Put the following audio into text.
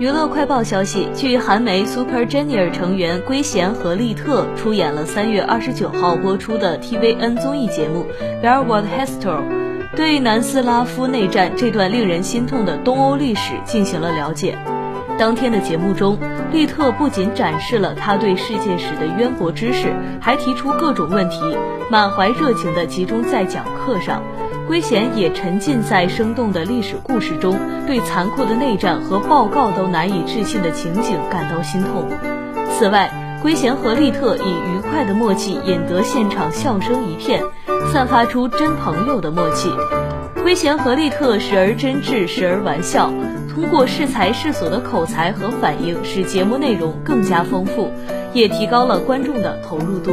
娱乐快报消息，据韩媒 Super Junior 成员圭贤和利特出演了三月二十九号播出的 TVN 综艺节目《Bellwether History》，对南斯拉夫内战这段令人心痛的东欧历史进行了了解。当天的节目中，利特不仅展示了他对世界史的渊博知识，还提出各种问题，满怀热情地集中在讲课上。圭贤也沉浸在生动的历史故事中，对残酷的内战和报告都难以置信的情景感到心痛。此外，圭贤和利特以愉快的默契引得现场笑声一片，散发出真朋友的默契。圭贤和利特时而真挚，时而玩笑，通过适才适所的口才和反应，使节目内容更加丰富，也提高了观众的投入度。